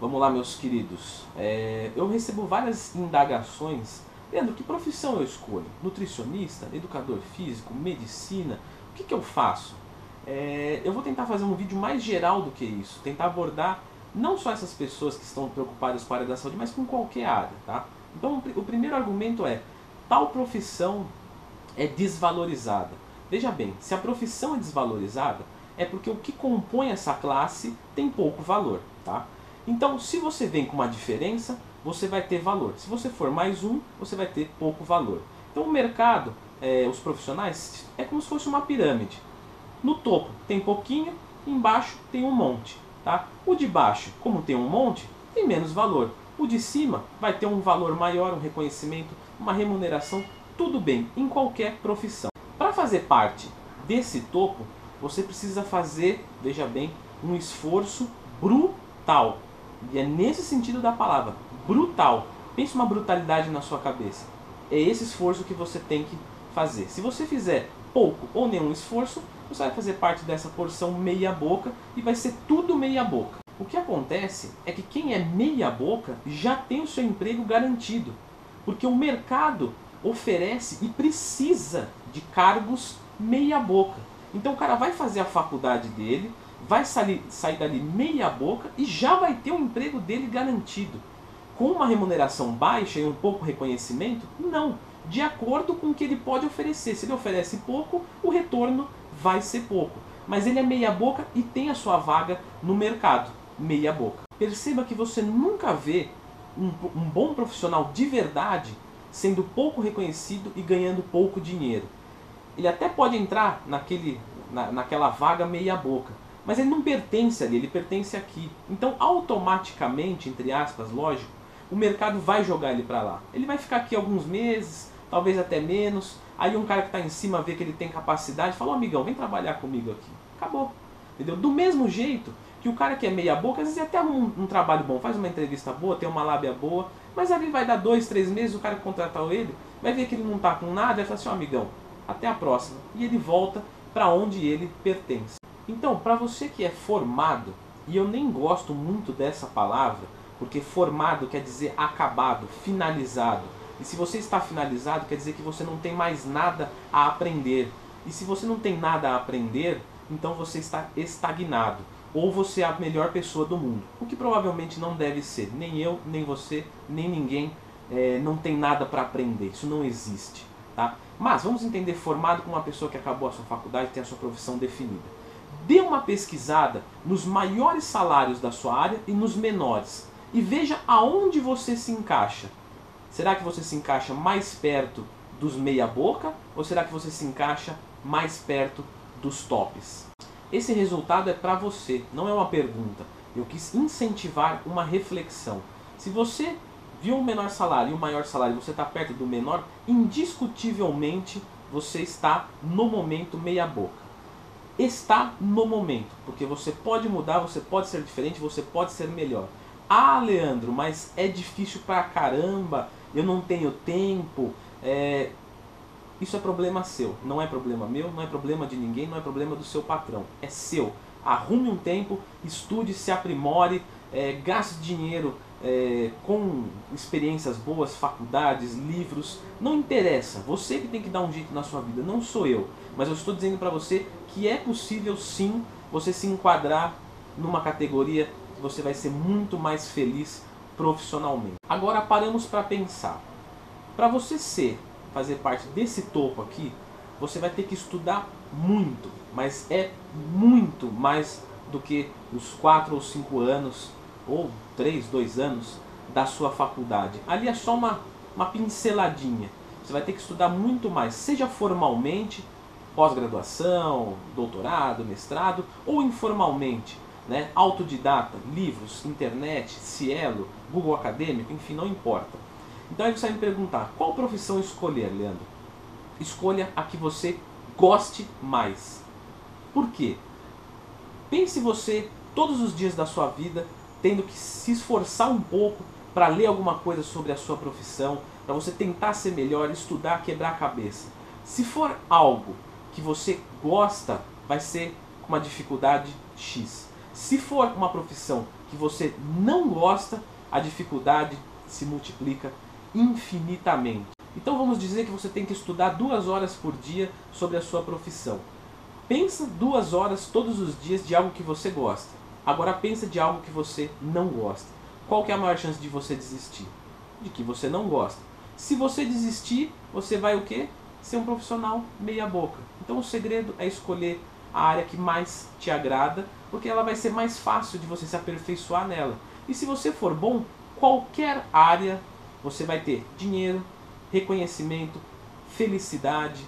Vamos lá, meus queridos. É, eu recebo várias indagações. Leandro, que profissão eu escolho? Nutricionista? Educador físico? Medicina? O que, que eu faço? É, eu vou tentar fazer um vídeo mais geral do que isso. Tentar abordar não só essas pessoas que estão preocupadas com a área da saúde, mas com qualquer área. Tá? Então, o pri- o primeiro argumento é: tal profissão é desvalorizada. Veja bem, se a profissão é desvalorizada, é porque o que compõe essa classe tem pouco valor. Tá? Então, se você vem com uma diferença, você vai ter valor. Se você for mais um, você vai ter pouco valor. Então, o mercado, é, os profissionais, é como se fosse uma pirâmide. No topo tem pouquinho, embaixo tem um monte. Tá? O de baixo, como tem um monte, tem menos valor. O de cima vai ter um valor maior, um reconhecimento, uma remuneração, tudo bem, em qualquer profissão. Para fazer parte desse topo, você precisa fazer, veja bem, um esforço brutal. E é nesse sentido da palavra, brutal. Pense uma brutalidade na sua cabeça. É esse esforço que você tem que fazer. Se você fizer pouco ou nenhum esforço, você vai fazer parte dessa porção meia boca e vai ser tudo meia boca. O que acontece é que quem é meia boca já tem o seu emprego garantido, porque o mercado oferece e precisa de cargos meia boca. Então o cara vai fazer a faculdade dele, vai sair, sair dali meia boca e já vai ter o emprego dele garantido. Com uma remuneração baixa e um pouco reconhecimento? Não. De acordo com o que ele pode oferecer. Se ele oferece pouco, o retorno vai ser pouco. Mas ele é meia boca e tem a sua vaga no mercado. Meia boca. Perceba que você nunca vê um, um bom profissional de verdade sendo pouco reconhecido e ganhando pouco dinheiro. Ele até pode entrar naquele, na, naquela vaga meia boca, mas ele não pertence ali, ele pertence aqui. Então, automaticamente, entre aspas, lógico, o mercado vai jogar ele para lá. Ele vai ficar aqui alguns meses, talvez até menos. Aí um cara que está em cima vê que ele tem capacidade, fala: "Ô, amigão, vem trabalhar comigo aqui. Acabou. Entendeu? Do mesmo jeito que o cara que é meia boca, às vezes até um, um trabalho bom, faz uma entrevista boa, tem uma lábia boa, mas ali vai dar dois, três meses, o cara que contratar ele vai ver que ele não tá com nada, vai falar assim, ó amigão, até a próxima. E ele volta para onde ele pertence. Então, para você que é formado, e eu nem gosto muito dessa palavra, porque formado quer dizer acabado, finalizado. E se você está finalizado, quer dizer que você não tem mais nada a aprender. E se você não tem nada a aprender, então você está estagnado. Ou você é a melhor pessoa do mundo. O que provavelmente não deve ser. Nem eu, nem você, nem ninguém é, não tem nada para aprender. Isso não existe. Tá? Mas vamos entender formado como uma pessoa que acabou a sua faculdade tem a sua profissão definida. Dê uma pesquisada nos maiores salários da sua área e nos menores. E veja aonde você se encaixa. Será que você se encaixa mais perto dos meia boca ou será que você se encaixa mais perto dos tops? Esse resultado é para você, não é uma pergunta. Eu quis incentivar uma reflexão. Se você viu um menor salário e um maior salário, você está perto do menor, indiscutivelmente você está no momento meia boca. Está no momento, porque você pode mudar, você pode ser diferente, você pode ser melhor. Ah, Leandro, mas é difícil pra caramba, eu não tenho tempo. É... Isso é problema seu, não é problema meu, não é problema de ninguém, não é problema do seu patrão. É seu. Arrume um tempo, estude, se aprimore, é, gaste dinheiro é, com experiências boas, faculdades, livros. Não interessa, você que tem que dar um jeito na sua vida, não sou eu. Mas eu estou dizendo para você que é possível sim você se enquadrar numa categoria que você vai ser muito mais feliz profissionalmente. Agora paramos para pensar. Para você ser, fazer parte desse topo aqui, você vai ter que estudar muito, mas é muito mais do que os 4 ou 5 anos, ou 3, 2 anos da sua faculdade. Ali é só uma, uma pinceladinha. Você vai ter que estudar muito mais, seja formalmente, pós-graduação, doutorado, mestrado, ou informalmente, né? autodidata, livros, internet, Cielo, Google Acadêmico, enfim, não importa. Então aí você vai me perguntar, qual profissão escolher, Leandro? Escolha a que você goste mais. Por quê? Pense você todos os dias da sua vida tendo que se esforçar um pouco para ler alguma coisa sobre a sua profissão, para você tentar ser melhor, estudar, quebrar a cabeça. Se for algo que você gosta, vai ser uma dificuldade X. Se for uma profissão que você não gosta, a dificuldade se multiplica infinitamente. Então vamos dizer que você tem que estudar duas horas por dia sobre a sua profissão. Pensa duas horas todos os dias de algo que você gosta. Agora pensa de algo que você não gosta. Qual que é a maior chance de você desistir? De que você não gosta. Se você desistir, você vai o quê? Ser um profissional meia boca. Então o segredo é escolher a área que mais te agrada, porque ela vai ser mais fácil de você se aperfeiçoar nela. E se você for bom, qualquer área você vai ter dinheiro, reconhecimento, felicidade.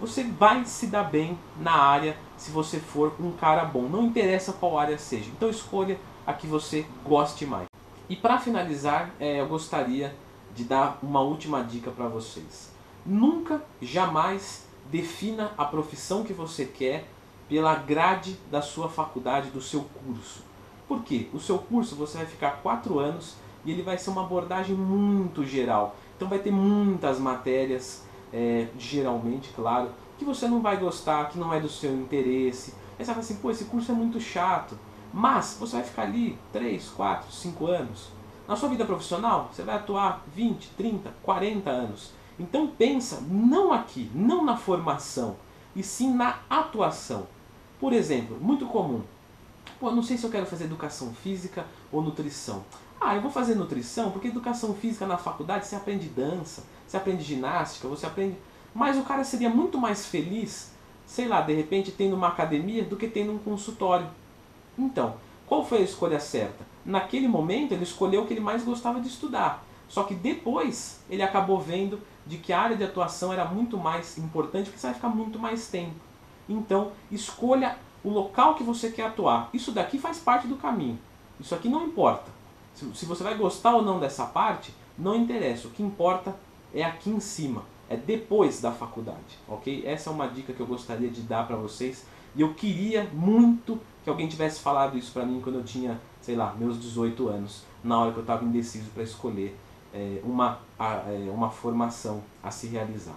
Você vai se dar bem na área se você for um cara bom. Não interessa qual área seja. Então escolha a que você goste mais. E para finalizar, é, eu gostaria de dar uma última dica para vocês. Nunca, jamais defina a profissão que você quer pela grade da sua faculdade, do seu curso. Por quê? O seu curso você vai ficar quatro anos e ele vai ser uma abordagem muito geral. Então vai ter muitas matérias, é, geralmente, claro, que você não vai gostar, que não é do seu interesse. Aí você fala assim, pô, esse curso é muito chato. Mas você vai ficar ali 3, 4, 5 anos. Na sua vida profissional, você vai atuar 20, 30, 40 anos. Então pensa não aqui, não na formação, e sim na atuação. Por exemplo, muito comum. Pô, não sei se eu quero fazer educação física ou nutrição. Ah, eu vou fazer nutrição porque educação física na faculdade você aprende dança, você aprende ginástica, você aprende. Mas o cara seria muito mais feliz, sei lá, de repente tendo uma academia do que tendo um consultório. Então, qual foi a escolha certa? Naquele momento ele escolheu o que ele mais gostava de estudar. Só que depois ele acabou vendo de que a área de atuação era muito mais importante porque você vai ficar muito mais tempo. Então, escolha o local que você quer atuar. Isso daqui faz parte do caminho. Isso aqui não importa. Se você vai gostar ou não dessa parte, não interessa. O que importa é aqui em cima, é depois da faculdade, ok? Essa é uma dica que eu gostaria de dar para vocês. E eu queria muito que alguém tivesse falado isso para mim quando eu tinha, sei lá, meus 18 anos, na hora que eu estava indeciso para escolher é, uma, é, uma formação a se realizar.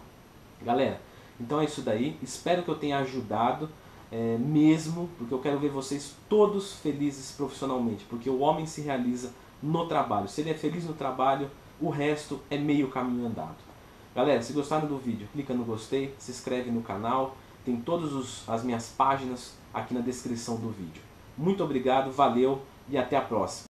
Galera, então é isso daí. Espero que eu tenha ajudado é, mesmo, porque eu quero ver vocês todos felizes profissionalmente, porque o homem se realiza no trabalho. Se ele é feliz no trabalho, o resto é meio caminho andado. Galera, se gostaram do vídeo, clica no gostei, se inscreve no canal, tem todas as minhas páginas aqui na descrição do vídeo. Muito obrigado, valeu e até a próxima.